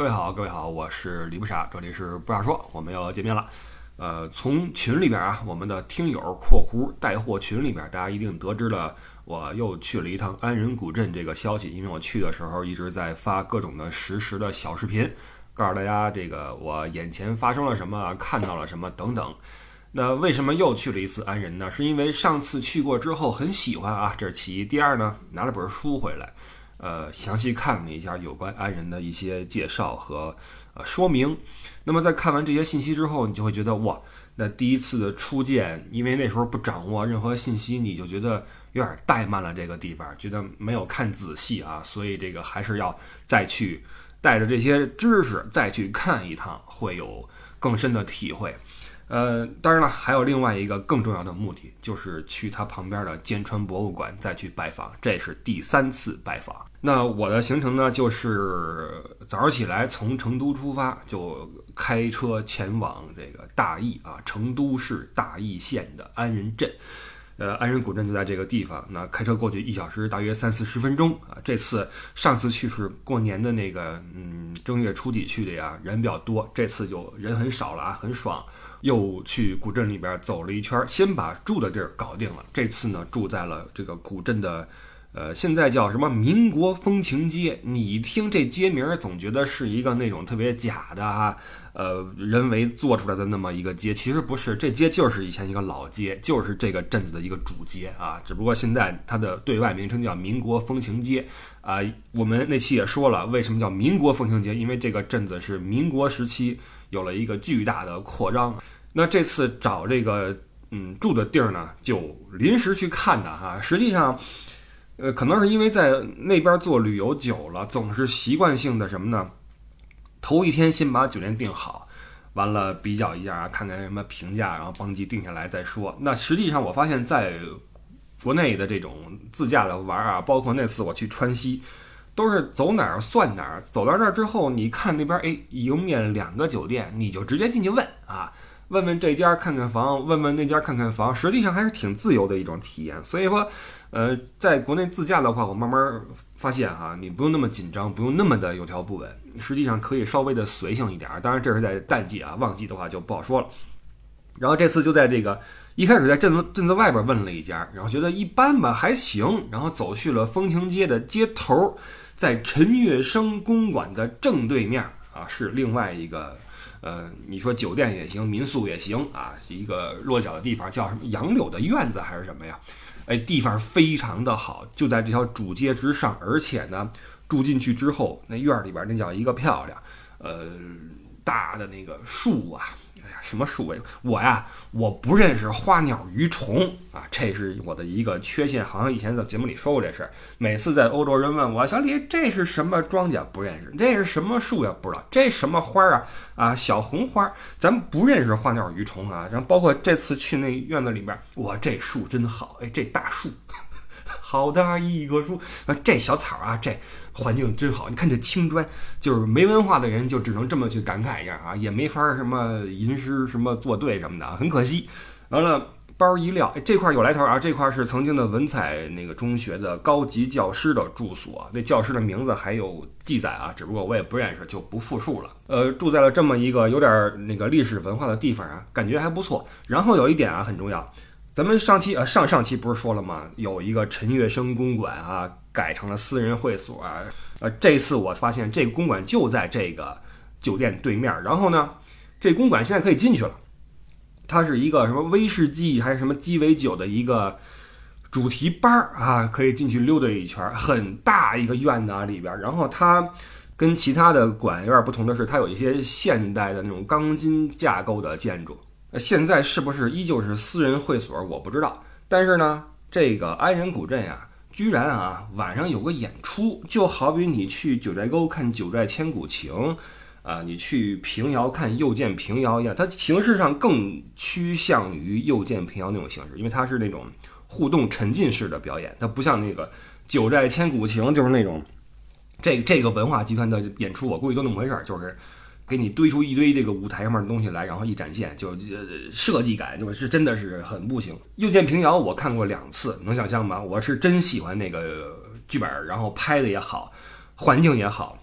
各位好，各位好，我是李不傻，这里是不傻说，我们要见面了。呃，从群里边啊，我们的听友（括弧带货群）里边，大家一定得知了我又去了一趟安仁古镇这个消息。因为我去的时候一直在发各种的实时的小视频，告诉大家这个我眼前发生了什么，看到了什么等等。那为什么又去了一次安仁呢？是因为上次去过之后很喜欢啊，这是其一。第二呢，拿了本书回来。呃，详细看了一下有关安仁的一些介绍和呃说明。那么在看完这些信息之后，你就会觉得哇，那第一次的初见，因为那时候不掌握任何信息，你就觉得有点怠慢了这个地方，觉得没有看仔细啊。所以这个还是要再去带着这些知识再去看一趟，会有更深的体会。呃，当然了，还有另外一个更重要的目的，就是去它旁边的坚川博物馆再去拜访，这是第三次拜访。那我的行程呢，就是早上起来从成都出发，就开车前往这个大邑啊，成都市大邑县的安仁镇。呃，安仁古镇就在这个地方。那开车过去一小时，大约三四十分钟啊。这次上次去是过年的那个，嗯，正月初几去的呀，人比较多。这次就人很少了啊，很爽。又去古镇里边走了一圈，先把住的地儿搞定了。这次呢，住在了这个古镇的，呃，现在叫什么民国风情街。你听这街名儿，总觉得是一个那种特别假的哈，呃，人为做出来的那么一个街。其实不是，这街就是以前一个老街，就是这个镇子的一个主街啊。只不过现在它的对外名称叫民国风情街啊。我们那期也说了，为什么叫民国风情街？因为这个镇子是民国时期。有了一个巨大的扩张，那这次找这个嗯住的地儿呢，就临时去看的哈。实际上，呃，可能是因为在那边做旅游久了，总是习惯性的什么呢？头一天先把酒店订好，完了比较一下，看看什么评价，然后帮机定下来再说。那实际上我发现，在国内的这种自驾的玩啊，包括那次我去川西。都是走哪儿算哪儿，走到这儿之后，你看那边哎，迎面两个酒店，你就直接进去问啊，问问这家看看房，问问那家看看房，实际上还是挺自由的一种体验。所以说，呃，在国内自驾的话，我慢慢发现哈，你不用那么紧张，不用那么的有条不紊，实际上可以稍微的随性一点。当然，这是在淡季啊，旺季的话就不好说了。然后这次就在这个一开始在镇子镇子外边问了一家，然后觉得一般吧，还行，然后走去了风情街的街头。在陈月生公馆的正对面啊，是另外一个，呃，你说酒店也行，民宿也行啊，是一个落脚的地方，叫什么杨柳的院子还是什么呀？哎，地方非常的好，就在这条主街之上，而且呢，住进去之后，那院里边那叫一个漂亮，呃，大的那个树啊。什么树位？我呀，我不认识花鸟鱼虫啊，这是我的一个缺陷。好像以前在节目里说过这事儿。每次在欧洲人问我，小李这是什么庄稼？不认识。这是什么树呀？不知道。这什么花啊？啊，小红花。咱们不认识花鸟鱼虫啊。然后包括这次去那院子里边，哇，这树真好。哎，这大树。好大一棵树啊！这小草啊，这环境真好。你看这青砖，就是没文化的人就只能这么去感慨一下啊，也没法什么吟诗什么作对什么的，很可惜。完了，包一撂，这块有来头啊！这块是曾经的文采那个中学的高级教师的住所，那教师的名字还有记载啊，只不过我也不认识，就不复述了。呃，住在了这么一个有点那个历史文化的地方啊，感觉还不错。然后有一点啊，很重要。咱们上期呃上上期不是说了吗？有一个陈月生公馆啊，改成了私人会所啊。呃，这次我发现这个公馆就在这个酒店对面。然后呢，这公馆现在可以进去了。它是一个什么威士忌还是什么鸡尾酒的一个主题班儿啊，可以进去溜达一圈。很大一个院子啊里边。然后它跟其他的馆有点不同的是，它有一些现代的那种钢筋架构的建筑。现在是不是依旧是私人会所？我不知道。但是呢，这个安仁古镇呀，居然啊晚上有个演出，就好比你去九寨沟看九寨千古情，啊，你去平遥看又见平遥一样。它形式上更趋向于又见平遥那种形式，因为它是那种互动沉浸式的表演，它不像那个九寨千古情，就是那种这这个文化集团的演出，我估计就那么回事儿，就是。给你堆出一堆这个舞台上面的东西来，然后一展现，就设计感就是真的是很不行。又见平遥我看过两次，能想象吗？我是真喜欢那个剧本，然后拍的也好，环境也好。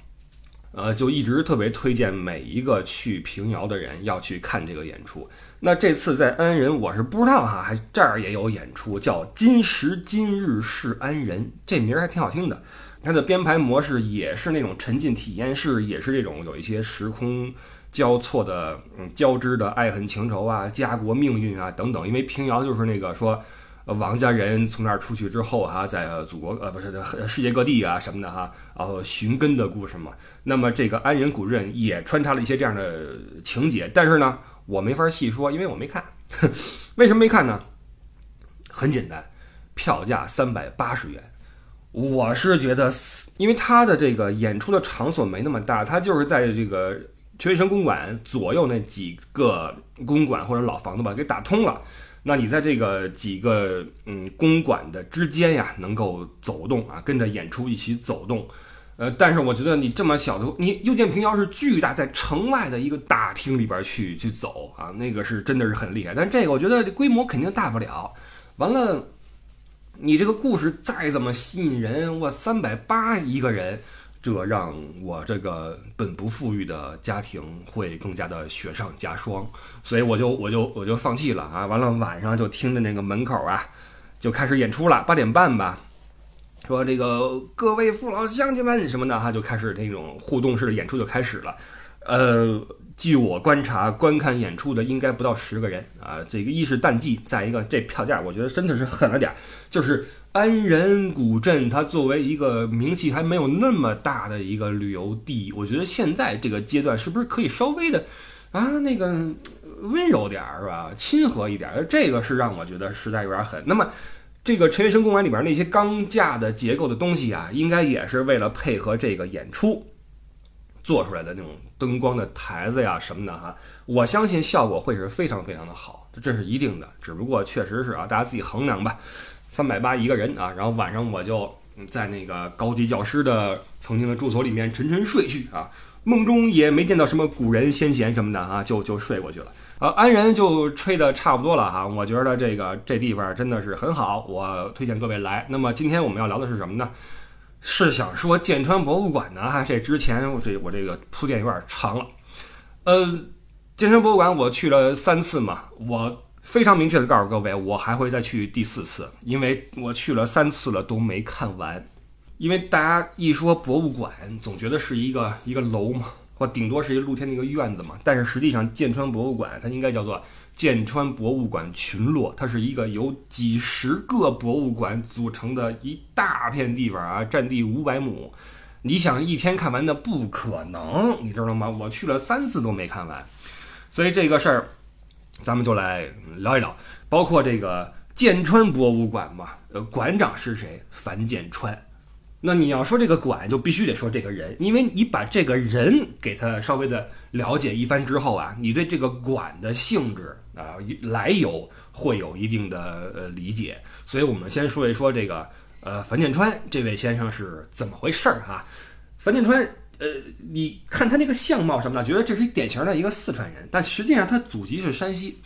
呃，就一直特别推荐每一个去平遥的人要去看这个演出。那这次在安仁，我是不知道哈，还这儿也有演出，叫《今时今日是安仁》，这名儿还挺好听的。它的编排模式也是那种沉浸体验式，也是这种有一些时空交错的、嗯交织的爱恨情仇啊、家国命运啊等等。因为平遥就是那个说，王家人从那儿出去之后哈，在祖国呃不是世界各地啊什么的哈，然后寻根的故事嘛。那么这个安仁古镇也穿插了一些这样的情节，但是呢。我没法细说，因为我没看。为什么没看呢？很简单，票价三百八十元。我是觉得，因为他的这个演出的场所没那么大，他就是在这个全卫生公馆左右那几个公馆或者老房子吧，给打通了。那你在这个几个嗯公馆的之间呀，能够走动啊，跟着演出一起走动。呃，但是我觉得你这么小的，你又见平遥是巨大，在城外的一个大厅里边去去走啊，那个是真的是很厉害。但这个我觉得规模肯定大不了。完了，你这个故事再怎么吸引人，我三百八一个人，这让我这个本不富裕的家庭会更加的雪上加霜。所以我就我就我就放弃了啊。完了晚上就听着那个门口啊，就开始演出了，八点半吧。说这个各位父老乡亲们什么的哈，就开始那种互动式的演出就开始了。呃，据我观察，观看演出的应该不到十个人啊。这个一是淡季，再一个这票价我觉得真的是狠了点儿。就是安仁古镇，它作为一个名气还没有那么大的一个旅游地，我觉得现在这个阶段是不是可以稍微的啊那个温柔点儿是吧，亲和一点儿？这个是让我觉得实在有点狠。那么。这个陈月生公园里边那些钢架的结构的东西啊，应该也是为了配合这个演出做出来的那种灯光的台子呀什么的哈。我相信效果会是非常非常的好，这是一定的。只不过确实是啊，大家自己衡量吧。三百八一个人啊，然后晚上我就在那个高级教师的曾经的住所里面沉沉睡去啊，梦中也没见到什么古人先贤什么的啊，就就睡过去了。呃，安仁就吹的差不多了哈，我觉得这个这地方真的是很好，我推荐各位来。那么今天我们要聊的是什么呢？是想说剑川博物馆呢哈，这之前我这我这个铺垫有点长了。呃，剑川博物馆我去了三次嘛，我非常明确的告诉各位，我还会再去第四次，因为我去了三次了都没看完。因为大家一说博物馆，总觉得是一个一个楼嘛。或顶多是一个露天的一个院子嘛，但是实际上剑川博物馆它应该叫做剑川博物馆群落，它是一个由几十个博物馆组成的一大片地方啊，占地五百亩。你想一天看完的不可能，你知道吗？我去了三次都没看完，所以这个事儿咱们就来聊一聊，包括这个剑川博物馆嘛，呃，馆长是谁？樊建川。那你要说这个馆，就必须得说这个人，因为你把这个人给他稍微的了解一番之后啊，你对这个馆的性质啊来由会有一定的呃理解。所以我们先说一说这个呃樊建川这位先生是怎么回事儿哈。樊建川，呃，你看他那个相貌什么的，觉得这是典型的一个四川人，但实际上他祖籍是山西。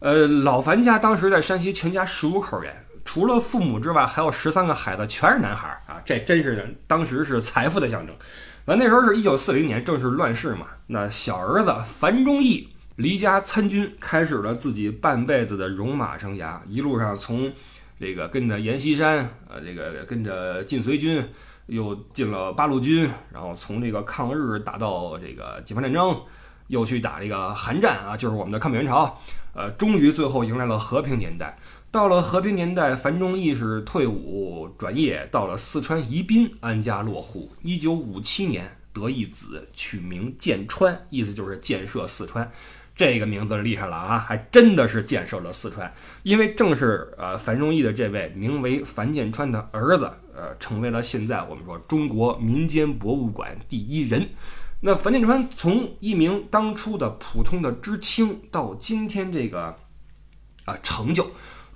呃，老樊家当时在山西全家十五口人。除了父母之外，还有十三个孩子，全是男孩儿啊！这真是当时是财富的象征。完那时候是一九四零年，正是乱世嘛。那小儿子樊忠义离家参军，开始了自己半辈子的戎马生涯。一路上从这个跟着阎锡山，呃，这个跟着晋绥军，又进了八路军，然后从这个抗日打到这个解放战争，又去打这个韩战啊，就是我们的抗美援朝。呃，终于最后迎来了和平年代。到了和平年代，樊中义是退伍转业，到了四川宜宾安家落户。一九五七年得一子，取名建川，意思就是建设四川。这个名字厉害了啊，还真的是建设了四川。因为正是呃樊中义的这位名为樊建川的儿子，呃，成为了现在我们说中国民间博物馆第一人。那樊建川从一名当初的普通的知青，到今天这个啊成就。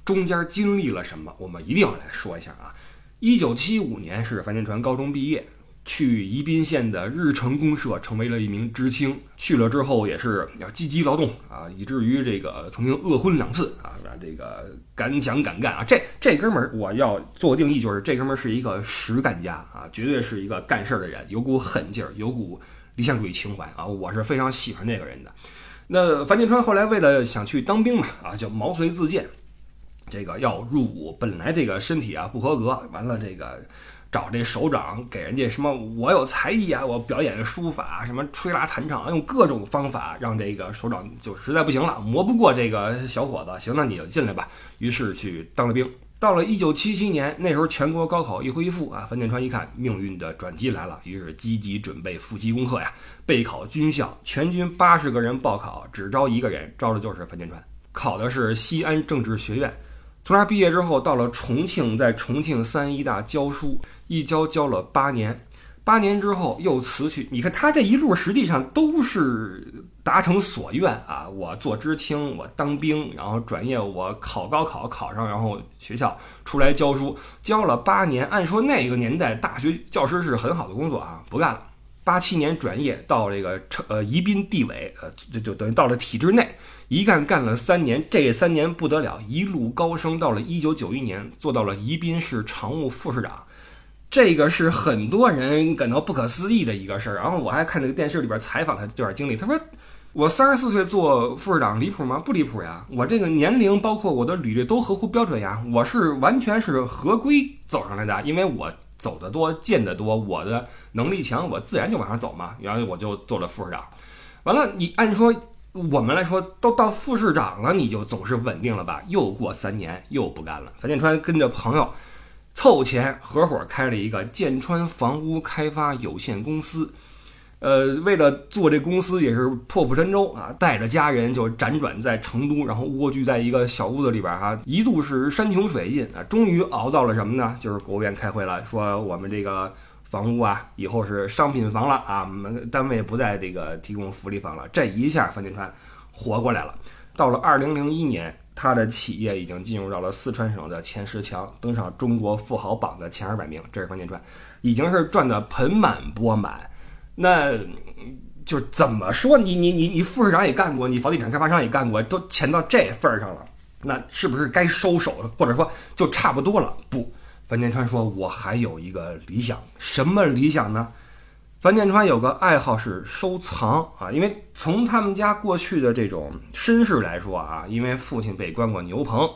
中间经历了什么？我们一定要来说一下啊！一九七五年是樊建川高中毕业，去宜宾县的日成公社成为了一名知青。去了之后也是要积极劳动啊，以至于这个曾经饿昏两次啊，这个敢想敢干啊！这这哥们儿我要做定义，就是这哥们儿是一个实干家啊，绝对是一个干事儿的人，有股狠劲儿，有股理想主义情怀啊，我是非常喜欢这个人的。那樊建川后来为了想去当兵嘛，啊，就毛遂自荐，这个要入伍，本来这个身体啊不合格，完了这个。找这首长给人家什么？我有才艺啊，我表演书法，什么吹拉弹唱，用各种方法让这个首长就实在不行了，磨不过这个小伙子。行，那你就进来吧。于是去当了兵。到了一九七七年，那时候全国高考一恢复啊，樊建川一看命运的转机来了，于是积极准备复习功课呀，备考军校。全军八十个人报考，只招一个人，招的就是樊建川，考的是西安政治学院。从那毕业之后，到了重庆，在重庆三医大教书。一教教了八年，八年之后又辞去。你看他这一路实际上都是达成所愿啊！我做知青，我当兵，然后转业，我考高考考上，然后学校出来教书，教了八年。按说那个年代大学教师是很好的工作啊，不干了。八七年转业到这个呃宜宾地委，呃就就等于到了体制内，一干干了三年。这三年不得了，一路高升，到了一九九一年做到了宜宾市常务副市长。这个是很多人感到不可思议的一个事儿。然后我还看那个电视里边采访他这段经历，他说：“我三十四岁做副市长离谱吗？不离谱呀！我这个年龄包括我的履历都合乎标准呀。我是完全是合规走上来的，因为我走得多，见得多，我的能力强，我自然就往上走嘛。然后我就做了副市长。完了，你按说我们来说都到副市长了，你就总是稳定了吧？又过三年又不干了。樊建川跟着朋友。凑钱合伙开了一个建川房屋开发有限公司，呃，为了做这公司也是破釜沉舟啊，带着家人就辗转在成都，然后蜗居在一个小屋子里边哈，一度是山穷水尽啊，终于熬到了什么呢？就是国务院开会了，说我们这个房屋啊，以后是商品房了啊，我们单位不再这个提供福利房了，这一下樊建川活过来了。到了二零零一年。他的企业已经进入到了四川省的前十强，登上中国富豪榜的前二百名。这是樊建川，已经是赚得盆满钵满。那就怎么说？你你你你副市长也干过，你房地产开发商也干过，都钱到这份儿上了，那是不是该收手了？或者说就差不多了？不，樊建川说：“我还有一个理想，什么理想呢？”樊建川有个爱好是收藏啊，因为从他们家过去的这种身世来说啊，因为父亲被关过牛棚，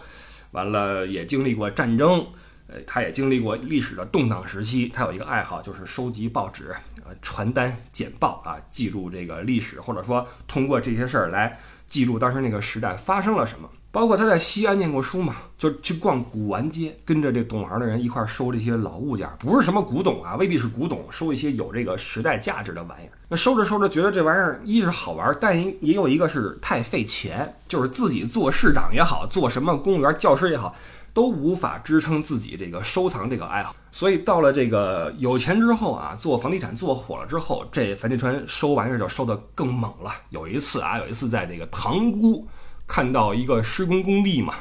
完了也经历过战争，呃，他也经历过历史的动荡时期。他有一个爱好就是收集报纸、呃传单、简报啊，记录这个历史，或者说通过这些事儿来记录当时那个时代发生了什么。包括他在西安念过书嘛，就去逛古玩街，跟着这懂行的人一块收这些老物件，不是什么古董啊，未必是古董，收一些有这个时代价值的玩意儿。那收着收着，觉得这玩意儿一是好玩，但也有一个是太费钱，就是自己做市长也好，做什么公务员、教师也好，都无法支撑自己这个收藏这个爱好。所以到了这个有钱之后啊，做房地产做火了之后，这樊建川收玩意儿就收得更猛了。有一次啊，有一次在这个塘沽。看到一个施工工地嘛，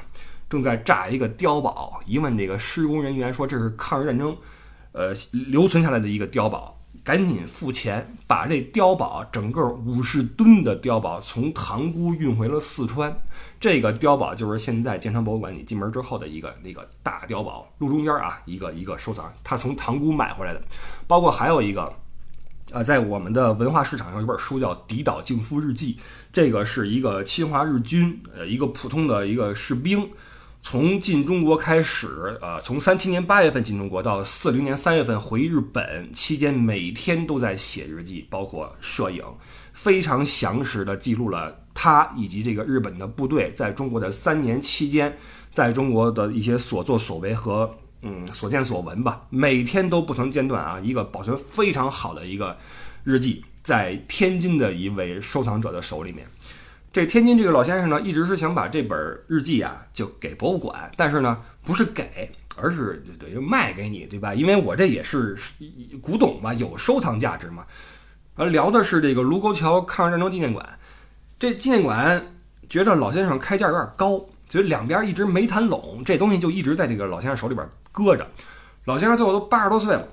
正在炸一个碉堡。一问这个施工人员说：“这是抗日战争，呃，留存下来的一个碉堡。”赶紧付钱，把这碉堡整个五十吨的碉堡从塘沽运回了四川。这个碉堡就是现在建昌博物馆你进门之后的一个那个大碉堡，路中间啊一个一个收藏。他从塘沽买回来的，包括还有一个。啊，在我们的文化市场上有本书叫《敌岛敬夫日记》，这个是一个侵华日军，呃，一个普通的一个士兵，从进中国开始，呃，从三七年八月份进中国到四零年三月份回日本期间，每天都在写日记，包括摄影，非常详实的记录了他以及这个日本的部队在中国的三年期间，在中国的一些所作所为和。嗯，所见所闻吧，每天都不曾间断啊！一个保存非常好的一个日记，在天津的一位收藏者的手里面。这天津这个老先生呢，一直是想把这本日记啊，就给博物馆，但是呢，不是给，而是等于卖给你，对吧？因为我这也是古董嘛，有收藏价值嘛。而聊的是这个卢沟桥抗日战争纪念馆，这纪念馆觉得老先生开价有点高。所以两边一直没谈拢，这东西就一直在这个老先生手里边搁着。老先生最后都八十多岁了，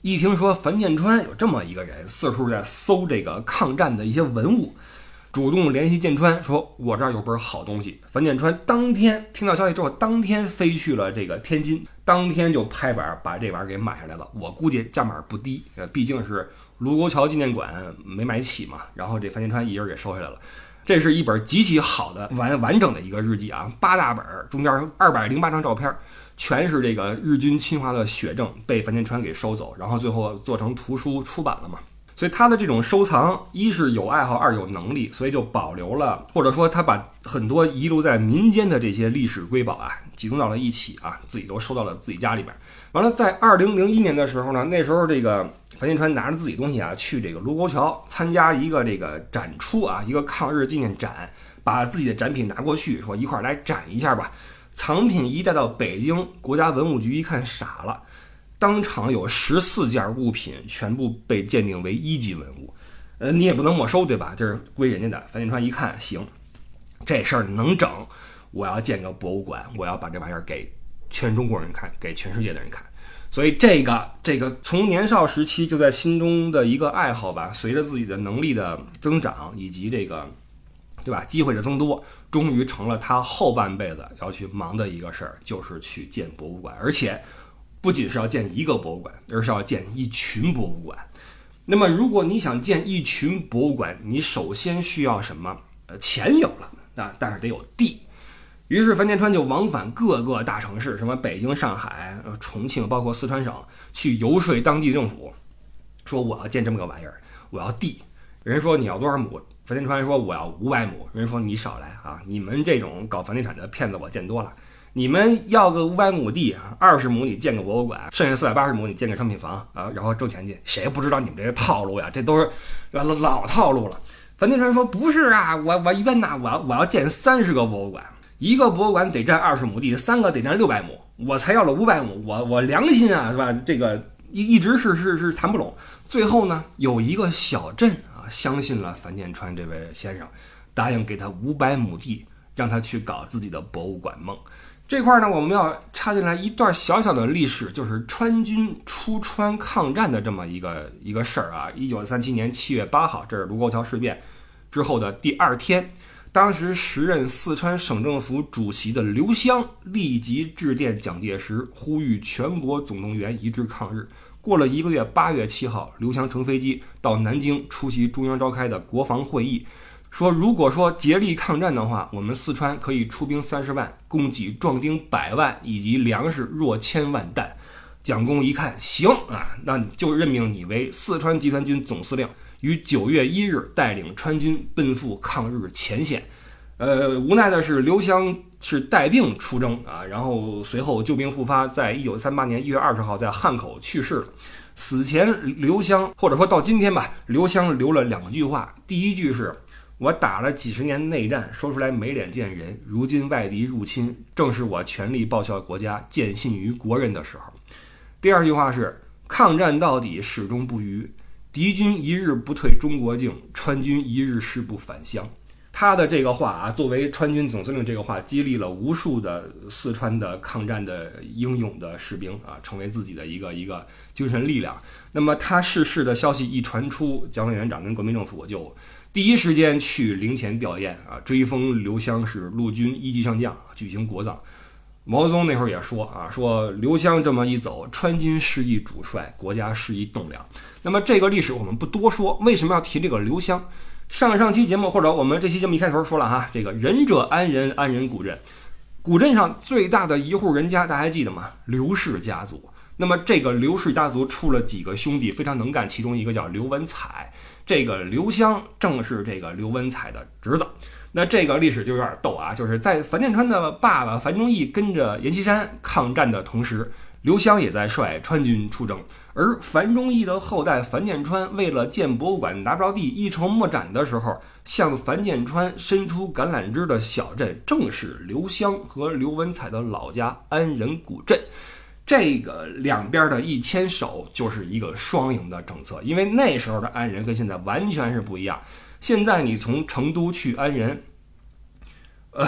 一听说樊建川有这么一个人，四处在搜这个抗战的一些文物，主动联系建川，说我这儿有本好东西。樊建川当天听到消息之后，当天飞去了这个天津，当天就拍板把这玩意儿给买下来了。我估计价码不低，毕竟是卢沟桥纪念馆没买起嘛，然后这樊建川一人给收下来了。这是一本极其好的完完整的一个日记啊，八大本儿，中间二百零八张照片，全是这个日军侵华的血证，被樊建川给收走，然后最后做成图书出版了嘛。所以他的这种收藏，一是有爱好，二有能力，所以就保留了，或者说他把很多遗留在民间的这些历史瑰宝啊，集中到了一起啊，自己都收到了自己家里边。完了，在二零零一年的时候呢，那时候这个樊建川拿着自己东西啊，去这个卢沟桥参加一个这个展出啊，一个抗日纪念展，把自己的展品拿过去，说一块儿来展一下吧。藏品一带到北京，国家文物局一看傻了。当场有十四件物品全部被鉴定为一级文物，呃，你也不能没收，对吧？这是归人家的。樊建川一看，行，这事儿能整，我要建个博物馆，我要把这玩意儿给全中国人看，给全世界的人看。所以这个这个从年少时期就在心中的一个爱好吧，随着自己的能力的增长以及这个，对吧？机会的增多，终于成了他后半辈子要去忙的一个事儿，就是去建博物馆，而且。不仅是要建一个博物馆，而是要建一群博物馆。那么，如果你想建一群博物馆，你首先需要什么？呃，钱有了啊，但是得有地。于是，樊建川就往返各个大城市，什么北京、上海、重庆，包括四川省，去游说当地政府，说我要建这么个玩意儿，我要地。人说你要多少亩？樊建川说我要五百亩。人说你少来啊，你们这种搞房地产的骗子我见多了。你们要个五百亩地，二十亩你建个博物馆，剩下四百八十亩你建个商品房啊，然后挣钱去。谁不知道你们这个套路呀？这都是老老套路了。樊建川说：“不是啊，我我一问呐，我要我要建三十个博物馆，一个博物馆得占二十亩地，三个得占六百亩，我才要了五百亩，我我良心啊，是吧？这个一一直是是是谈不拢。最后呢，有一个小镇啊，相信了樊建川这位先生，答应给他五百亩地，让他去搞自己的博物馆梦。”这块呢，我们要插进来一段小小的历史，就是川军出川抗战的这么一个一个事儿啊。一九三七年七月八号，这是卢沟桥事变之后的第二天，当时时任四川省政府主席的刘湘立即致电蒋介石，呼吁全国总动员，一致抗日。过了一个月，八月七号，刘湘乘飞机到南京出席中央召开的国防会议。说，如果说竭力抗战的话，我们四川可以出兵三十万，供给壮丁百万，以及粮食若千万担。蒋公一看，行啊，那就任命你为四川集团军总司令，于九月一日带领川军奔赴抗日前线。呃，无奈的是，刘湘是带病出征啊，然后随后旧病复发，在一九三八年一月二十号在汉口去世了。死前，刘湘或者说到今天吧，刘湘留了两句话，第一句是。我打了几十年内战，说出来没脸见人。如今外敌入侵，正是我全力报效国家、建信于国人的时候。第二句话是：抗战到底，始终不渝。敌军一日不退中国境，川军一日誓不返乡。他的这个话啊，作为川军总司令，这个话激励了无数的四川的抗战的英勇的士兵啊，成为自己的一个一个精神力量。那么他逝世的消息一传出，蒋委员长跟国民政府就。第一时间去陵前吊唁啊，追封刘湘是陆军一级上将，举行国葬。毛泽东那会儿也说啊，说刘湘这么一走，川军失一主帅，国家失一栋梁。那么这个历史我们不多说，为什么要提这个刘湘？上上期节目或者我们这期节目一开头说了哈，这个仁者安仁，安仁古镇，古镇上最大的一户人家，大家还记得吗？刘氏家族。那么这个刘氏家族出了几个兄弟，非常能干，其中一个叫刘文彩。这个刘湘正是这个刘文彩的侄子，那这个历史就有点逗啊，就是在樊建川的爸爸樊中义跟着阎锡山抗战的同时，刘湘也在率川军出征，而樊中义的后代樊建川为了建博物馆拿不着地，一筹莫展的时候，向樊建川伸出橄榄枝的小镇，正是刘湘和刘文彩的老家安仁古镇。这个两边的一牵手就是一个双赢的政策，因为那时候的安仁跟现在完全是不一样。现在你从成都去安仁，呃，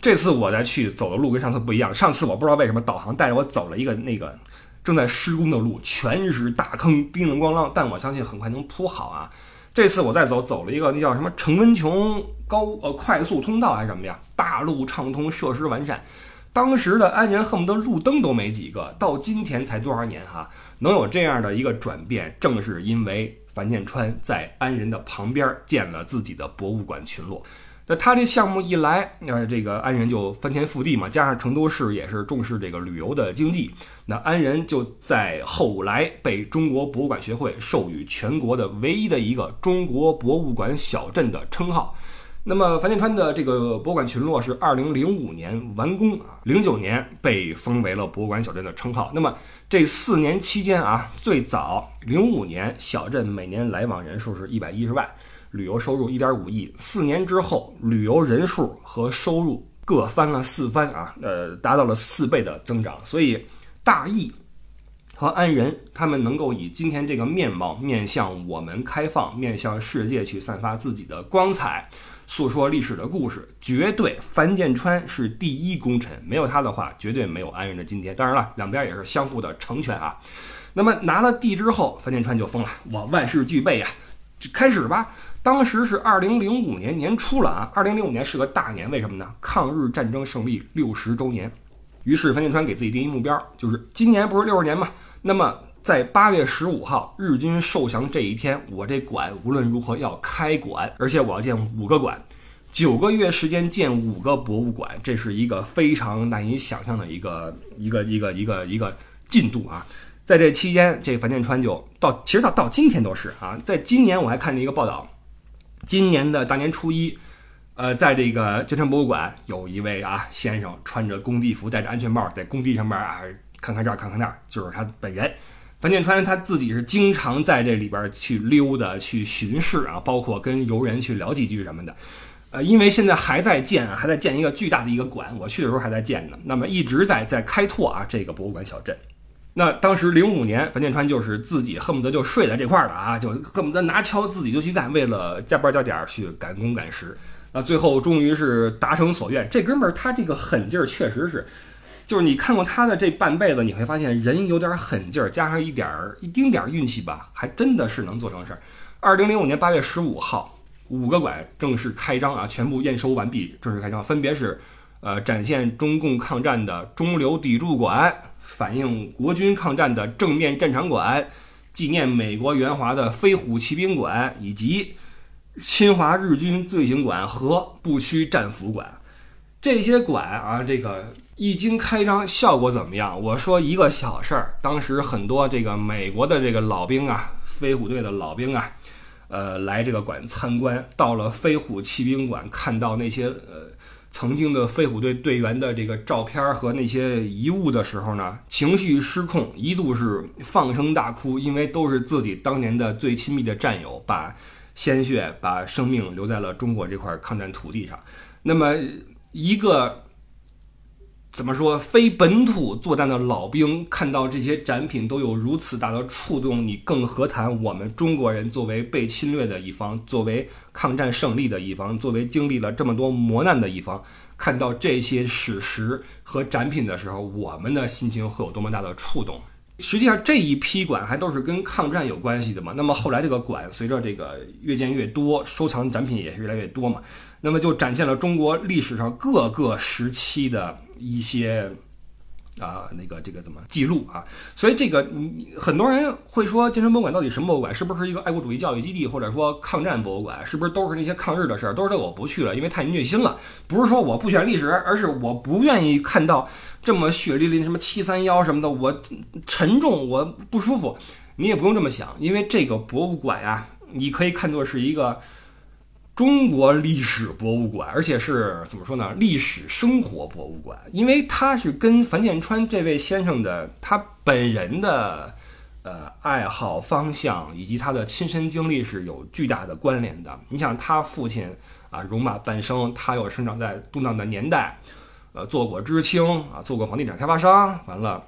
这次我再去走的路跟上次不一样。上次我不知道为什么导航带着我走了一个那个正在施工的路，全是大坑，叮铃咣啷，但我相信很快能铺好啊。这次我再走，走了一个那叫什么程文琼高呃快速通道还是什么呀？大路畅通，设施完善。当时的安仁恨不得路灯都没几个，到今天才多少年哈，能有这样的一个转变，正是因为樊建川在安仁的旁边建了自己的博物馆群落。那他这项目一来，那这个安仁就翻天覆地嘛，加上成都市也是重视这个旅游的经济，那安仁就在后来被中国博物馆学会授予全国的唯一的一个中国博物馆小镇的称号。那么樊建川的这个博物馆群落是二零零五年完工啊，零九年被封为了博物馆小镇的称号。那么这四年期间啊，最早零五年小镇每年来往人数是一百一十万。旅游收入一点五亿，四年之后，旅游人数和收入各翻了四番啊，呃，达到了四倍的增长。所以，大义和安仁他们能够以今天这个面貌面向我们开放，面向世界去散发自己的光彩，诉说历史的故事，绝对樊建川是第一功臣，没有他的话，绝对没有安仁的今天。当然了，两边也是相互的成全啊。那么拿了地之后，樊建川就疯了，我万事俱备呀，开始吧。当时是二零零五年年初了啊，二零零五年是个大年，为什么呢？抗日战争胜利六十周年。于是樊建川给自己定一目标，就是今年不是六十年嘛？那么在八月十五号日军受降这一天，我这馆无论如何要开馆，而且我要建五个馆，九个月时间建五个博物馆，这是一个非常难以想象的一个一个一个一个一个进度啊！在这期间，这樊建川就到，其实到到今天都是啊，在今年我还看了一个报道。今年的大年初一，呃，在这个军川博物馆，有一位啊先生穿着工地服，戴着安全帽，在工地上面啊看看这儿看看那儿，就是他本人。樊建川他自己是经常在这里边去溜达、去巡视啊，包括跟游人去聊几句什么的。呃，因为现在还在建，还在建一个巨大的一个馆，我去的时候还在建呢。那么一直在在开拓啊这个博物馆小镇。那当时零五年，樊建川就是自己恨不得就睡在这块儿了啊，就恨不得拿锹自己就去干，为了加班加点去赶工赶时。那最后终于是达成所愿，这哥们儿他这个狠劲儿确实是，就是你看过他的这半辈子，你会发现人有点狠劲儿，加上一点儿一丁点儿运气吧，还真的是能做成事儿。二零零五年八月十五号，五个馆正式开张啊，全部验收完毕，正式开张，分别是，呃，展现中共抗战的中流砥柱馆。反映国军抗战的正面战场馆，纪念美国援华的飞虎骑兵馆，以及侵华日军罪行馆和步区战俘馆，这些馆啊，这个一经开张，效果怎么样？我说一个小事儿，当时很多这个美国的这个老兵啊，飞虎队的老兵啊，呃，来这个馆参观，到了飞虎骑兵馆，看到那些呃。曾经的飞虎队队员的这个照片和那些遗物的时候呢，情绪失控，一度是放声大哭，因为都是自己当年的最亲密的战友，把鲜血、把生命留在了中国这块抗战土地上。那么一个。怎么说？非本土作战的老兵看到这些展品都有如此大的触动，你更何谈我们中国人作为被侵略的一方，作为抗战胜利的一方，作为经历了这么多磨难的一方，看到这些史实和展品的时候，我们的心情会有多么大的触动？实际上这一批馆还都是跟抗战有关系的嘛。那么后来这个馆随着这个越建越多，收藏展品也是越来越多嘛。那么就展现了中国历史上各个时期的一些啊那个这个怎么记录啊？所以这个很多人会说，金川博物馆到底什么博物馆？是不是一个爱国主义教育基地，或者说抗战博物馆？是不是都是那些抗日的事儿？都是这我不去了，因为太虐心了。不是说我不选历史，而是我不愿意看到。这么血淋淋，什么七三幺什么的，我沉重，我不舒服。你也不用这么想，因为这个博物馆呀，你可以看作是一个中国历史博物馆，而且是怎么说呢？历史生活博物馆，因为它是跟樊建川这位先生的他本人的呃爱好方向以及他的亲身经历是有巨大的关联的。你想，他父亲啊，戎马半生，他又生长在动荡的年代。呃，做过知青啊，做过房地产开发商，完了，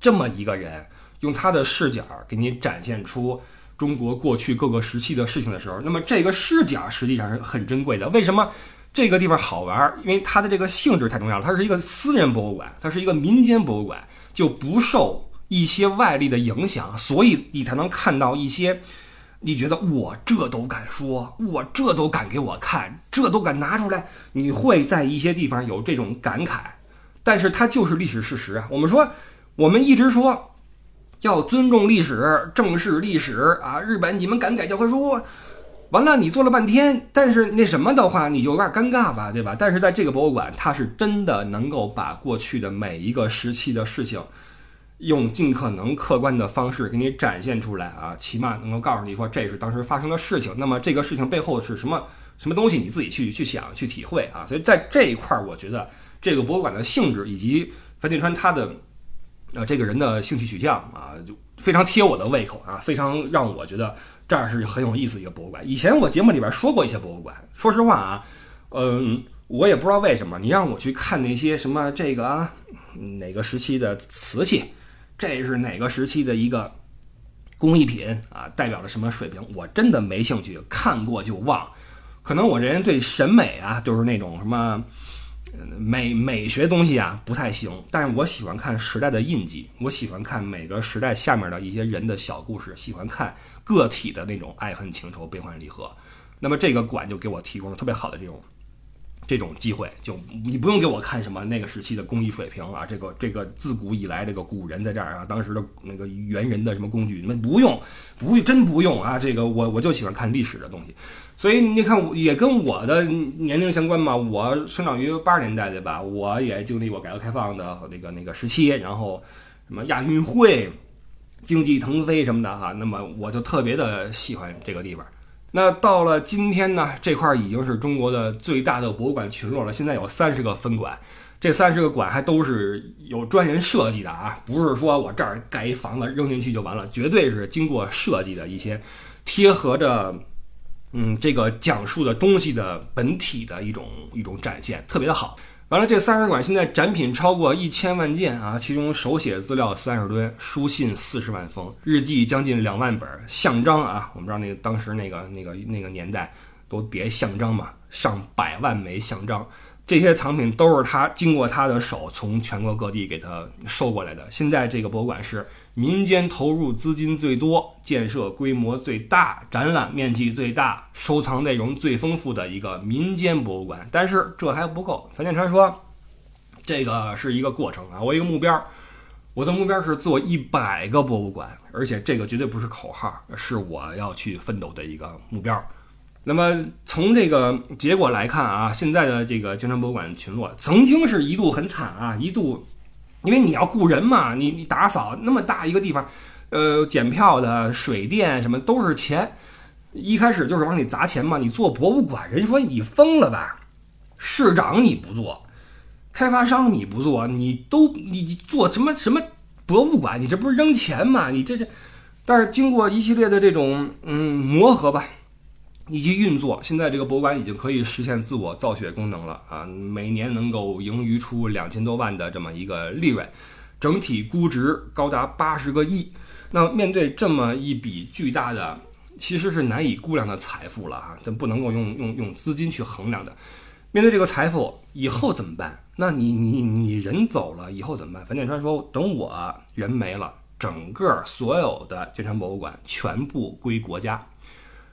这么一个人，用他的视角给你展现出中国过去各个时期的事情的时候，那么这个视角实际上是很珍贵的。为什么这个地方好玩？因为它的这个性质太重要了，它是一个私人博物馆，它是一个民间博物馆，就不受一些外力的影响，所以你才能看到一些。你觉得我这都敢说，我这都敢给我看，这都敢拿出来，你会在一些地方有这种感慨，但是它就是历史事实啊。我们说，我们一直说，要尊重历史，正视历史啊！日本，你们敢改教科书？完了，你做了半天，但是那什么的话，你就有点尴尬吧，对吧？但是在这个博物馆，它是真的能够把过去的每一个时期的事情，用尽可能客观的方式给你展现出来啊，起码能够告诉你说这是当时发生的事情。那么这个事情背后是什么什么东西，你自己去去想去体会啊。所以在这一块儿，我觉得这个博物馆的性质以及樊建川他的呃这个人的兴趣取向啊，就非常贴我的胃口啊，非常让我觉得。这儿是很有意思一个博物馆。以前我节目里边说过一些博物馆，说实话啊，嗯，我也不知道为什么，你让我去看那些什么这个啊，哪个时期的瓷器，这是哪个时期的一个工艺品啊，代表了什么水平，我真的没兴趣，看过就忘。可能我这人对审美啊，就是那种什么美美学东西啊不太行，但是我喜欢看时代的印记，我喜欢看每个时代下面的一些人的小故事，喜欢看。个体的那种爱恨情仇、悲欢离合，那么这个馆就给我提供了特别好的这种这种机会，就你不用给我看什么那个时期的工艺水平啊，这个这个自古以来这个古人在这儿啊，当时的那个猿人的什么工具，你们不用，不真不用啊，这个我我就喜欢看历史的东西，所以你看也跟我的年龄相关嘛，我生长于八十年代对吧？我也经历过改革开放的那个那个时期，然后什么亚运会。经济腾飞什么的哈，那么我就特别的喜欢这个地方。那到了今天呢，这块已经是中国的最大的博物馆群落了。现在有三十个分馆，这三十个馆还都是有专人设计的啊，不是说我这儿盖一房子扔进去就完了，绝对是经过设计的一些贴合着嗯这个讲述的东西的本体的一种一种展现，特别的好。完了，这三十馆现在展品超过一千万件啊，其中手写资料三十吨，书信四十万封，日记将近两万本，象章啊，我们知道那个当时那个那个那个年代都别象章嘛，上百万枚象章。这些藏品都是他经过他的手从全国各地给他收过来的。现在这个博物馆是民间投入资金最多、建设规模最大、展览面积最大、收藏内容最丰富的一个民间博物馆。但是这还不够，樊建川说，这个是一个过程啊，我一个目标，我的目标是做一百个博物馆，而且这个绝对不是口号，是我要去奋斗的一个目标。那么从这个结果来看啊，现在的这个京城博物馆群落曾经是一度很惨啊，一度，因为你要雇人嘛，你你打扫那么大一个地方，呃，检票的、水电什么都是钱，一开始就是往里砸钱嘛。你做博物馆，人说你疯了吧？市长你不做，开发商你不做，你都你做什么什么博物馆？你这不是扔钱吗？你这这，但是经过一系列的这种嗯磨合吧。以及运作，现在这个博物馆已经可以实现自我造血功能了啊！每年能够盈余出两千多万的这么一个利润，整体估值高达八十个亿。那面对这么一笔巨大的，其实是难以估量的财富了哈，这不能够用用用资金去衡量的。面对这个财富，以后怎么办？那你你你人走了以后怎么办？樊建川说：“等我人没了，整个所有的金川博物馆全部归国家。”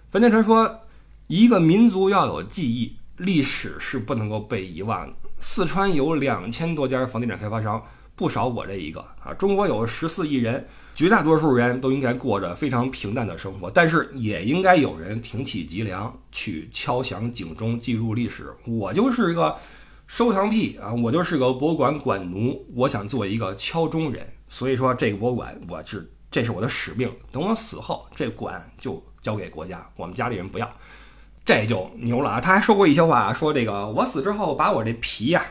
樊建川说。一个民族要有记忆，历史是不能够被遗忘的。四川有两千多家房地产开发商，不少我这一个啊。中国有十四亿人，绝大多数人都应该过着非常平淡的生活，但是也应该有人挺起脊梁去敲响警钟，记录历史。我就是一个收藏癖啊，我就是个博物馆馆奴，我想做一个敲钟人。所以说，这个博物馆我是这是我的使命。等我死后，这馆就交给国家，我们家里人不要。这就牛了啊！他还说过一些话，说这个我死之后，把我这皮呀，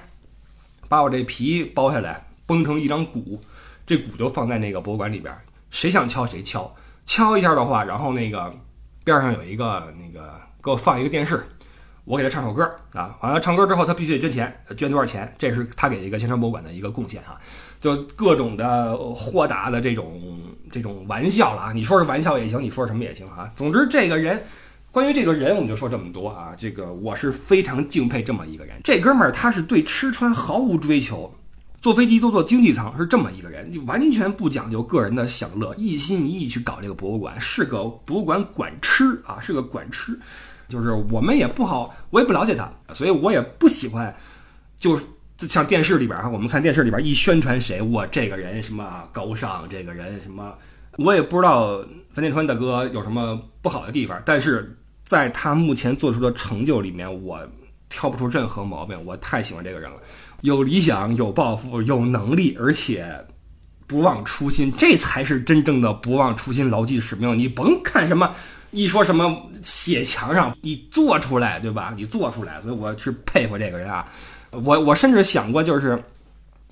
把我这皮剥下来，崩成一张鼓，这鼓就放在那个博物馆里边，谁想敲谁敲，敲一下的话，然后那个边上有一个那个给我放一个电视，我给他唱首歌啊，完了唱歌之后他必须得捐钱，捐多少钱？这是他给一个青山博物馆的一个贡献啊，就各种的豁达的这种这种玩笑了啊！你说是玩笑也行，你说什么也行啊，总之这个人。关于这个人，我们就说这么多啊。这个我是非常敬佩这么一个人。这哥们儿他是对吃穿毫无追求，坐飞机都坐经济舱，是这么一个人，就完全不讲究个人的享乐，一心一意去搞这个博物馆，是个博物馆管吃啊，是个管吃。就是我们也不好，我也不了解他，所以我也不喜欢，就是像电视里边哈，我们看电视里边一宣传谁，我这个人什么高尚，这个人什么，我也不知道樊建川大哥有什么不好的地方，但是在他目前做出的成就里面，我挑不出任何毛病，我太喜欢这个人了，有理想，有抱负，有能力，而且不忘初心，这才是真正的不忘初心，牢记使命。你甭看什么。一说什么写墙上，你做出来，对吧？你做出来，所以我是佩服这个人啊。我我甚至想过，就是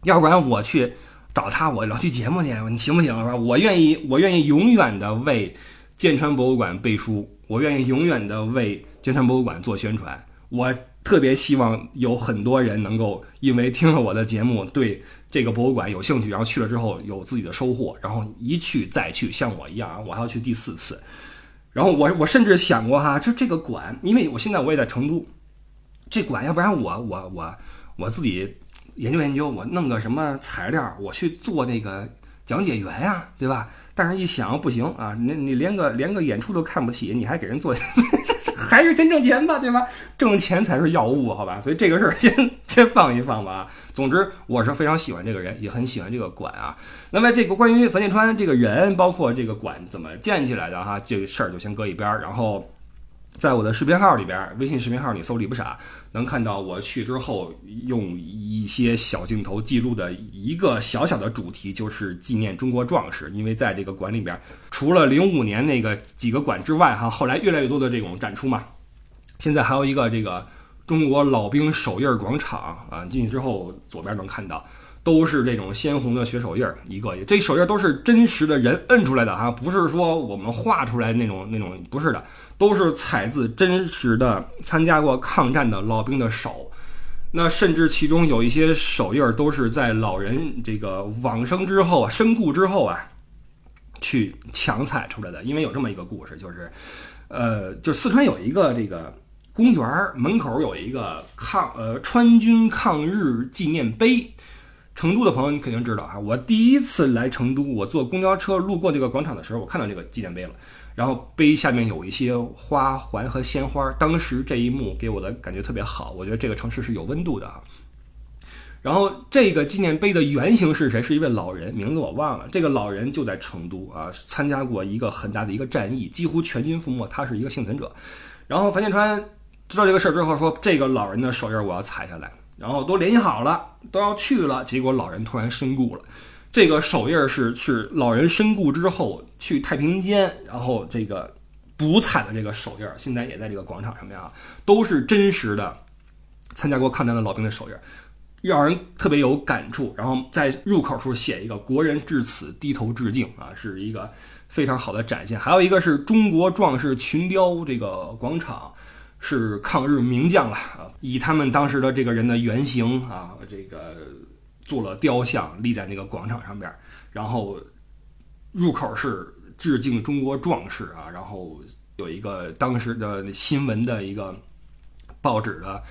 要不然我去找他，我聊期节目去，你行不行？是吧？我愿意，我愿意永远的为剑川博物馆背书，我愿意永远的为金山博物馆做宣传。我特别希望有很多人能够因为听了我的节目，对这个博物馆有兴趣，然后去了之后有自己的收获，然后一去再去，像我一样，我还要去第四次。然后我我甚至想过哈，就这个馆，因为我现在我也在成都，这馆要不然我我我我自己研究研究，我弄个什么材料，我去做那个讲解员呀，对吧？但是一想不行啊，你你连个连个演出都看不起，你还给人做。还是先挣钱吧，对吧？挣钱才是要务，好吧？所以这个事儿先先放一放吧。啊总之，我是非常喜欢这个人，也很喜欢这个馆啊。那么，这个关于樊建川这个人，包括这个馆怎么建起来的哈，这个事儿就先搁一边儿，然后。在我的视频号里边，微信视频号你搜“李不傻”，能看到我去之后用一些小镜头记录的一个小小的主题，就是纪念中国壮士。因为在这个馆里边，除了零五年那个几个馆之外，哈，后来越来越多的这种展出嘛。现在还有一个这个中国老兵手印广场啊，进去之后左边能看到。都是这种鲜红的血手印儿，一个这手印都是真实的人摁出来的哈，不是说我们画出来那种那种，不是的，都是采自真实的参加过抗战的老兵的手。那甚至其中有一些手印儿都是在老人这个往生之后啊，身故之后啊，去强采出来的。因为有这么一个故事，就是，呃，就四川有一个这个公园门口有一个抗呃川军抗日纪念碑。成都的朋友，你肯定知道哈。我第一次来成都，我坐公交车路过这个广场的时候，我看到这个纪念碑了。然后碑下面有一些花环和鲜花，当时这一幕给我的感觉特别好。我觉得这个城市是有温度的啊。然后这个纪念碑的原型是谁？是一位老人，名字我忘了。这个老人就在成都啊，参加过一个很大的一个战役，几乎全军覆没。他是一个幸存者。然后樊建川知道这个事儿之后说：“这个老人的手印我要踩下来。”然后都联系好了，都要去了，结果老人突然身故了。这个手印是是老人身故之后去太平间，然后这个补彩的这个手印，现在也在这个广场上面啊，都是真实的参加过抗战的老兵的手印，让人特别有感触。然后在入口处写一个“国人至此低头致敬”啊，是一个非常好的展现。还有一个是中国壮士群雕这个广场。是抗日名将了啊！以他们当时的这个人的原型啊，这个做了雕像立在那个广场上边，然后入口是致敬中国壮士啊，然后有一个当时的新闻的一个报纸的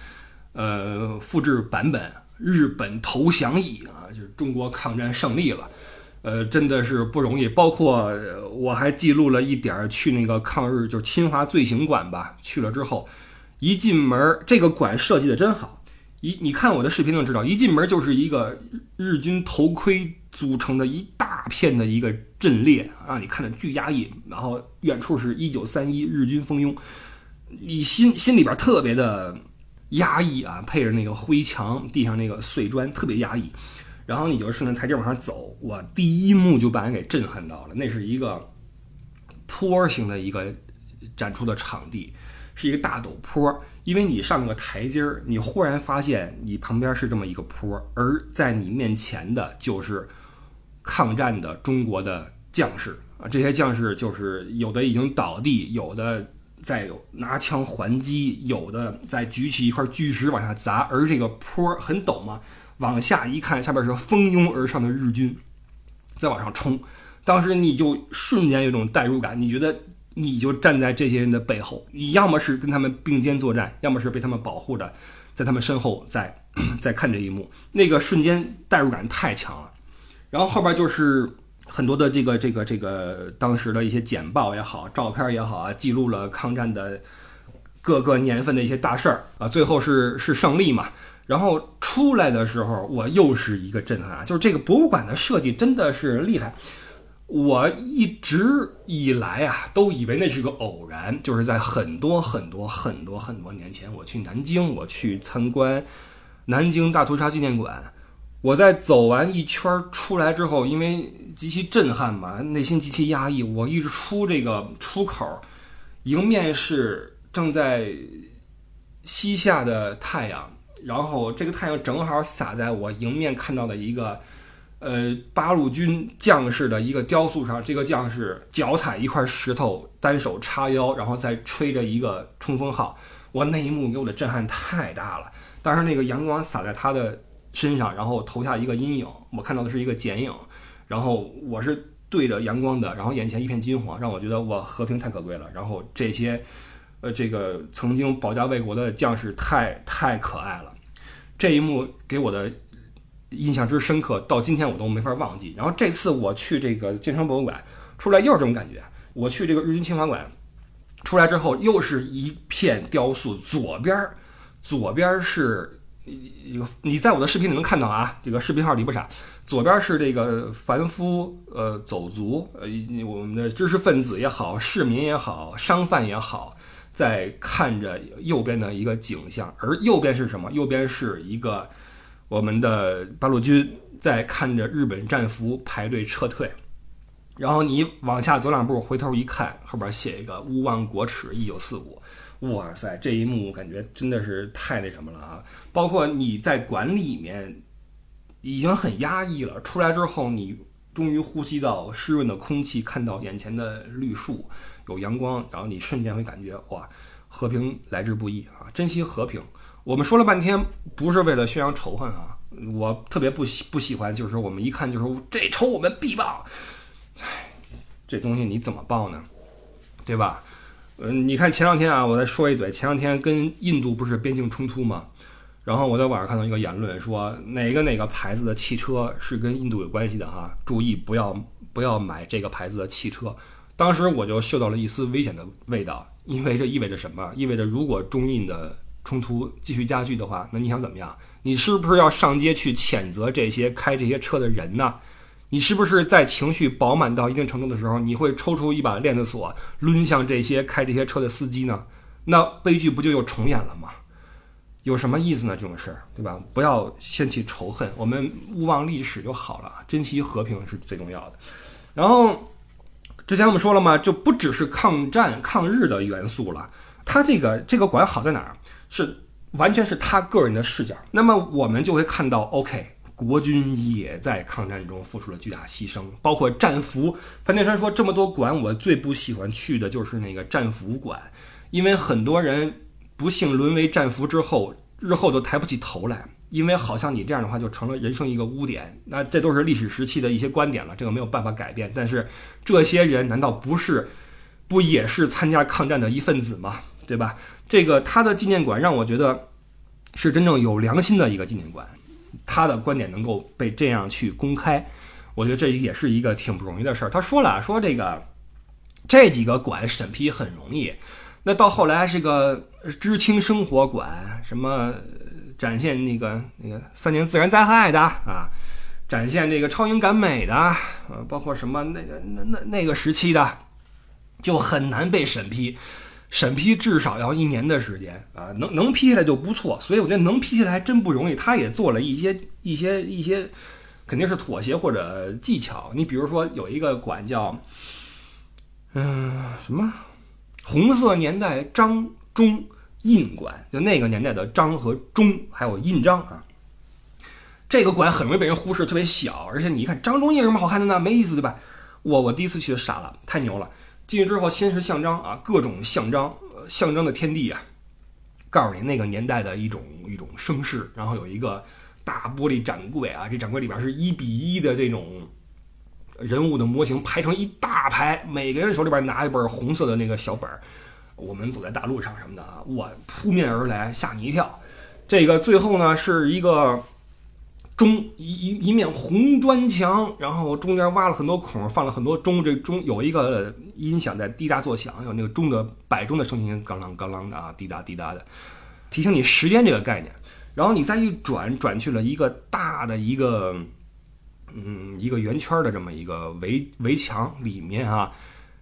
呃复制版本，日本投降矣啊，就是中国抗战胜利了。呃，真的是不容易。包括我还记录了一点去那个抗日，就是侵华罪行馆吧。去了之后，一进门，这个馆设计的真好。一你看我的视频就知道，一进门就是一个日军头盔组成的一大片的一个阵列，让你看着巨压抑。然后远处是一九三一日军蜂拥，你心心里边特别的压抑啊，配着那个灰墙，地上那个碎砖，特别压抑。然后你就顺着台阶往上走，我第一幕就把人给震撼到了。那是一个坡形的一个展出的场地，是一个大陡坡。因为你上那个台阶儿，你忽然发现你旁边是这么一个坡，而在你面前的就是抗战的中国的将士啊。这些将士就是有的已经倒地，有的在拿枪还击，有的在举起一块巨石往下砸。而这个坡很陡嘛。往下一看，下边是蜂拥而上的日军，再往上冲。当时你就瞬间有种代入感，你觉得你就站在这些人的背后，你要么是跟他们并肩作战，要么是被他们保护着，在他们身后在 在看这一幕，那个瞬间代入感太强了。然后后边就是很多的这个这个这个当时的一些简报也好，照片也好啊，记录了抗战的各个年份的一些大事儿啊。最后是是胜利嘛。然后出来的时候，我又是一个震撼啊！就是这个博物馆的设计真的是厉害。我一直以来啊，都以为那是个偶然，就是在很多很多很多很多年前，我去南京，我去参观南京大屠杀纪念馆。我在走完一圈出来之后，因为极其震撼嘛，内心极其压抑。我一直出这个出口，迎面是正在西下的太阳，然后这个太阳正好洒在我迎面看到的一个。呃，八路军将士的一个雕塑上，这个将士脚踩一块石头，单手叉腰，然后再吹着一个冲锋号。哇，那一幕给我的震撼太大了。当时那个阳光洒在他的身上，然后投下一个阴影，我看到的是一个剪影。然后我是对着阳光的，然后眼前一片金黄，让我觉得哇，和平太可贵了。然后这些，呃，这个曾经保家卫国的将士太太可爱了。这一幕给我的。印象之深刻，到今天我都没法忘记。然后这次我去这个建成博物馆出来，又是这种感觉。我去这个日军侵华馆出来之后，又是一片雕塑。左边，左边是一个，你在我的视频里能看到啊，这个视频号里不傻。左边是这个凡夫呃走卒呃我们的知识分子也好，市民也好，商贩也好，在看着右边的一个景象。而右边是什么？右边是一个。我们的八路军在看着日本战俘排队撤退，然后你往下走两步，回头一看，后边写一个“勿忘国耻，一九四五”。哇塞，这一幕感觉真的是太那什么了啊！包括你在馆里面已经很压抑了，出来之后，你终于呼吸到湿润的空气，看到眼前的绿树，有阳光，然后你瞬间会感觉哇，和平来之不易啊！珍惜和平。我们说了半天，不是为了宣扬仇恨啊！我特别不喜不喜欢，就是我们一看就是这仇我们必报。唉，这东西你怎么报呢？对吧？嗯，你看前两天啊，我再说一嘴，前两天跟印度不是边境冲突吗？然后我在网上看到一个言论，说哪个哪个牌子的汽车是跟印度有关系的哈，注意不要不要买这个牌子的汽车。当时我就嗅到了一丝危险的味道，因为这意味着什么？意味着如果中印的冲突继续加剧的话，那你想怎么样？你是不是要上街去谴责这些开这些车的人呢？你是不是在情绪饱满到一定程度的时候，你会抽出一把链子锁抡向这些开这些车的司机呢？那悲剧不就又重演了吗？有什么意思呢？这种事儿，对吧？不要掀起仇恨，我们勿忘历史就好了，珍惜和平是最重要的。然后之前我们说了嘛，就不只是抗战抗日的元素了。他这个这个馆好在哪儿？是完全是他个人的视角。那么我们就会看到，OK，国军也在抗战中付出了巨大牺牲，包括战俘。范建山说，这么多馆，我最不喜欢去的就是那个战俘馆，因为很多人不幸沦为战俘之后，日后都抬不起头来，因为好像你这样的话就成了人生一个污点。那这都是历史时期的一些观点了，这个没有办法改变。但是这些人难道不是，不也是参加抗战的一份子吗？对吧？这个他的纪念馆让我觉得是真正有良心的一个纪念馆，他的观点能够被这样去公开，我觉得这也是一个挺不容易的事儿。他说了，说这个这几个馆审批很容易，那到后来是个知青生活馆，什么展现那个那个三年自然灾害的啊，展现这个超英赶美的，呃，包括什么那个那那那个时期的，就很难被审批。审批至少要一年的时间啊，能能批下来就不错，所以我觉得能批下来还真不容易。他也做了一些一些一些，肯定是妥协或者技巧。你比如说有一个馆叫，嗯，什么红色年代章中印馆，就那个年代的章和中还有印章啊。这个馆很容易被人忽视，特别小，而且你一看章中印有什么好看的呢？没意思对吧？我我第一次去傻了，太牛了。进去之后，先是象章啊，各种象章，象征的天地啊，告诉你那个年代的一种一种声势。然后有一个大玻璃展柜啊，这展柜里边是一比一的这种人物的模型排成一大排，每个人手里边拿一本红色的那个小本儿。我们走在大路上什么的啊，哇，扑面而来，吓你一跳。这个最后呢是一个。钟一一一面红砖墙，然后中间挖了很多孔，放了很多钟。这钟有一个音响在滴答作响，有那个钟的摆钟的声音，咣啷咣啷的啊，滴答滴答的，提醒你时间这个概念。然后你再一转，转去了一个大的一个，嗯，一个圆圈的这么一个围围墙里面啊，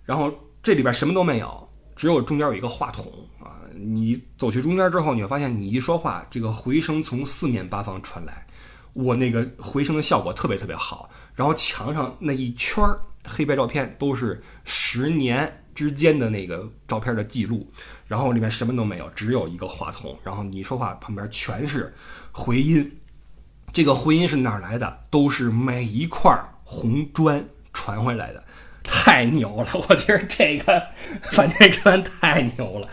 然后这里边什么都没有，只有中间有一个话筒啊。你走去中间之后，你会发现你一说话，这个回声从四面八方传来，我那个回声的效果特别特别好。然后墙上那一圈儿黑白照片都是十年之间的那个照片的记录，然后里面什么都没有，只有一个话筒，然后你说话旁边全是回音。这个回音是哪来的？都是每一块红砖传回来的。太牛了！我觉得这个反正砖太牛了，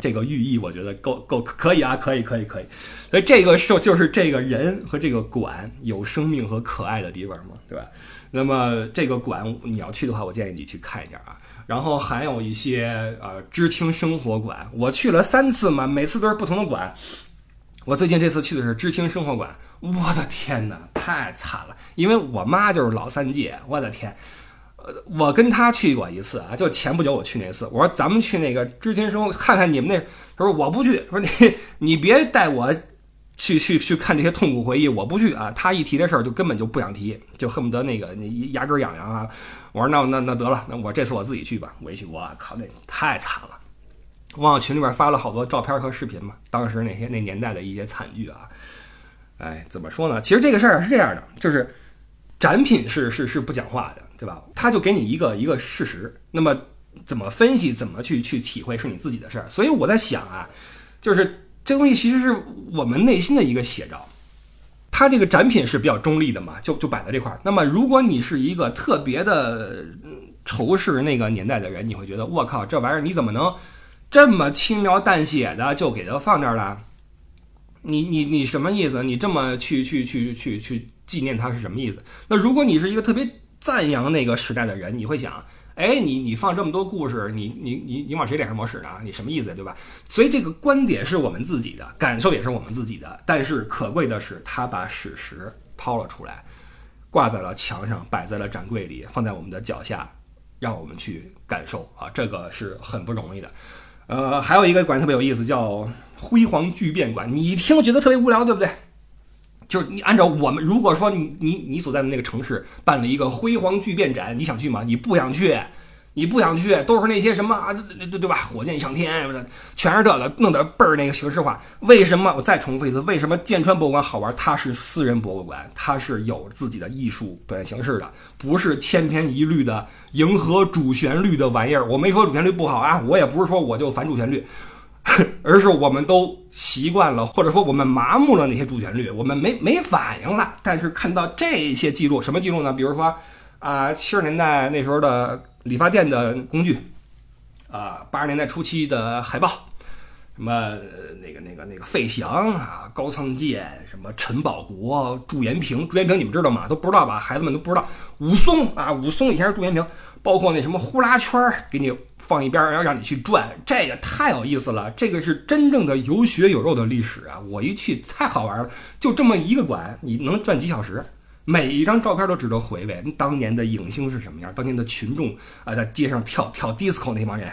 这个寓意我觉得够够可以啊，可以可以可以。所以这个是就是这个人和这个馆有生命和可爱的地方嘛，对吧？那么这个馆你要去的话，我建议你去看一下啊。然后还有一些呃知青生活馆，我去了三次嘛，每次都是不同的馆。我最近这次去的是知青生活馆，我的天哪，太惨了！因为我妈就是老三届，我的天。我跟他去过一次啊，就前不久我去那次。我说咱们去那个知青生活看看你们那。他说我不去，说你你别带我去去去看这些痛苦回忆，我不去啊。他一提这事儿就根本就不想提，就恨不得那个你牙根痒痒啊。我说那那那得了，那我这次我自己去吧。我一去，我靠，那太惨了。往群里边发了好多照片和视频嘛，当时那些那年代的一些惨剧啊。哎，怎么说呢？其实这个事儿是这样的，就是展品是是是不讲话的。对吧？他就给你一个一个事实，那么怎么分析，怎么去去体会，是你自己的事儿。所以我在想啊，就是这东西其实是我们内心的一个写照。它这个展品是比较中立的嘛，就就摆在这块儿。那么如果你是一个特别的仇视那个年代的人，你会觉得我靠，这玩意儿你怎么能这么轻描淡写的就给它放这儿了？你你你什么意思？你这么去去去去去纪念它是什么意思？那如果你是一个特别。赞扬那个时代的人，你会想，哎，你你放这么多故事，你你你你往谁脸上抹屎呢？你什么意思，对吧？所以这个观点是我们自己的，感受也是我们自己的。但是可贵的是，他把史实掏了出来，挂在了墙上，摆在了展柜里，放在我们的脚下，让我们去感受啊，这个是很不容易的。呃，还有一个馆特别有意思，叫辉煌巨变馆，你一听觉得特别无聊，对不对？就是你按照我们，如果说你你你所在的那个城市办了一个辉煌巨变展，你想去吗？你不想去，你不想去，都是那些什么啊，对对对吧？火箭上天，全是这个，弄得倍儿那个形式化。为什么？我再重复一次，为什么剑川博物馆好玩？它是私人博物馆，它是有自己的艺术表现形式的，不是千篇一律的迎合主旋律的玩意儿。我没说主旋律不好啊，我也不是说我就反主旋律。而是我们都习惯了，或者说我们麻木了那些主旋律，我们没没反应了。但是看到这些记录，什么记录呢？比如说啊，七十年代那时候的理发店的工具，啊，八十年代初期的海报，什么那个那个那个费翔啊，高仓健，什么陈宝国、祝延平，祝延平你们知道吗？都不知道吧？孩子们都不知道。武松啊，武松以前是祝延平，包括那什么呼啦圈儿，给你。放一边，然后让你去转，这个太有意思了。这个是真正的有血有肉的历史啊！我一去太好玩了，就这么一个馆，你能转几小时？每一张照片都值得回味。当年的影星是什么样？当年的群众啊，在街上跳跳 disco 那帮人，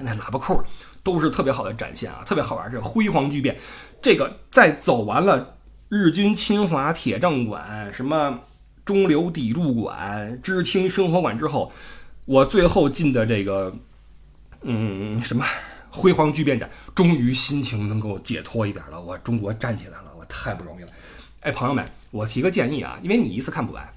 那喇叭裤都是特别好的展现啊，特别好玩。这辉煌巨变，这个在走完了日军侵华铁证馆、什么中流砥柱馆、知青生活馆之后。我最后进的这个，嗯，什么辉煌巨变展，终于心情能够解脱一点了。我中国站起来了，我太不容易了。哎，朋友们，我提个建议啊，因为你一次看不完，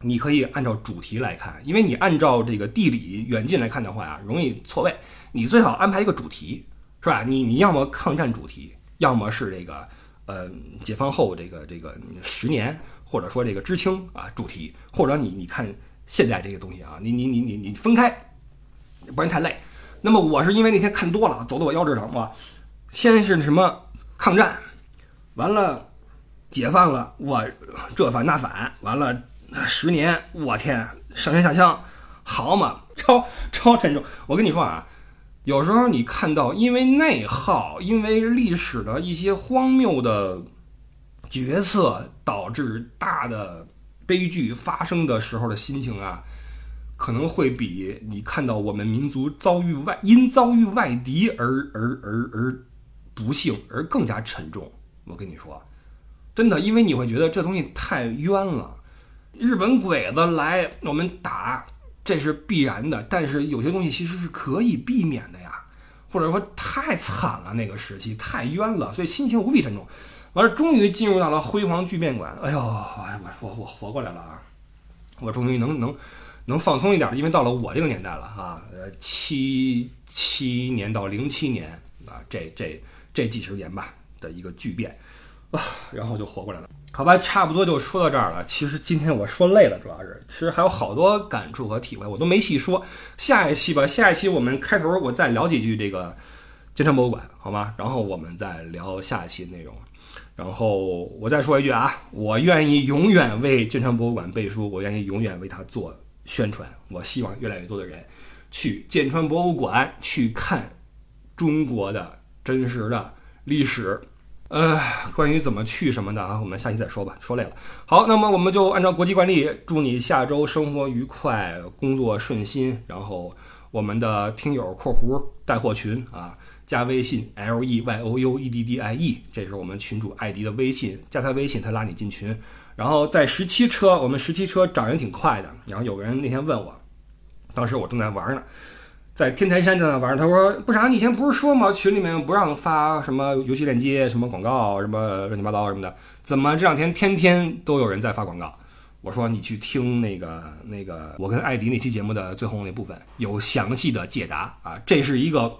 你可以按照主题来看，因为你按照这个地理远近来看的话啊，容易错位。你最好安排一个主题，是吧？你你要么抗战主题，要么是这个呃解放后这个这个十年，或者说这个知青啊主题，或者你你看。现在这个东西啊，你你你你你分开，不然太累。那么我是因为那天看多了，走的我腰直疼。我先是什么抗战，完了解放了，我这反那反，完了十年，我天，上山下乡，好嘛，超 超沉重。我跟你说啊，有时候你看到因为内耗，因为历史的一些荒谬的决策导致大的。悲剧发生的时候的心情啊，可能会比你看到我们民族遭遇外因遭遇外敌而而而而不幸而更加沉重。我跟你说，真的，因为你会觉得这东西太冤了。日本鬼子来我们打，这是必然的，但是有些东西其实是可以避免的呀。或者说太惨了，那个时期太冤了，所以心情无比沉重。完了，终于进入到了辉煌巨变馆。哎呦，我我我活过来了啊！我终于能能能放松一点，因为到了我这个年代了啊，呃，七七年到零七年啊，这这这几十年吧的一个巨变啊，然后就活过来了。好吧，差不多就说到这儿了。其实今天我说累了，主要是其实还有好多感触和体会，我都没细说。下一期吧，下一期我们开头我再聊几句这个金山博物馆，好吗？然后我们再聊下一期内容。然后我再说一句啊，我愿意永远为建川博物馆背书，我愿意永远为它做宣传。我希望越来越多的人去剑川博物馆去看中国的真实的历史。呃，关于怎么去什么的啊，我们下期再说吧，说累了。好，那么我们就按照国际惯例，祝你下周生活愉快，工作顺心。然后我们的听友（括弧带货群）啊，加微信 l e y o u e d d i e，这是我们群主艾迪的微信，加他微信，他拉你进群。然后在十七车，我们十七车涨人挺快的。然后有个人那天问我，当时我正在玩呢。在天台山正在玩，他说：“部长，你以前不是说吗？群里面不让发什么游戏链接、什么广告、什么乱七八糟什么的，怎么这两天天天都有人在发广告？”我说：“你去听那个那个我跟艾迪那期节目的最后那部分，有详细的解答啊！这是一个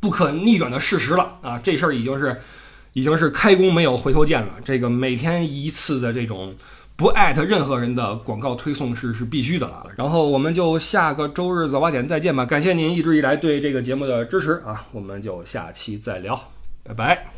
不可逆转的事实了啊！这事儿已经是已经是开弓没有回头箭了。这个每天一次的这种。”不艾特任何人的广告推送是是必须的了。然后我们就下个周日早八点再见吧。感谢您一直以来对这个节目的支持啊！我们就下期再聊，拜拜。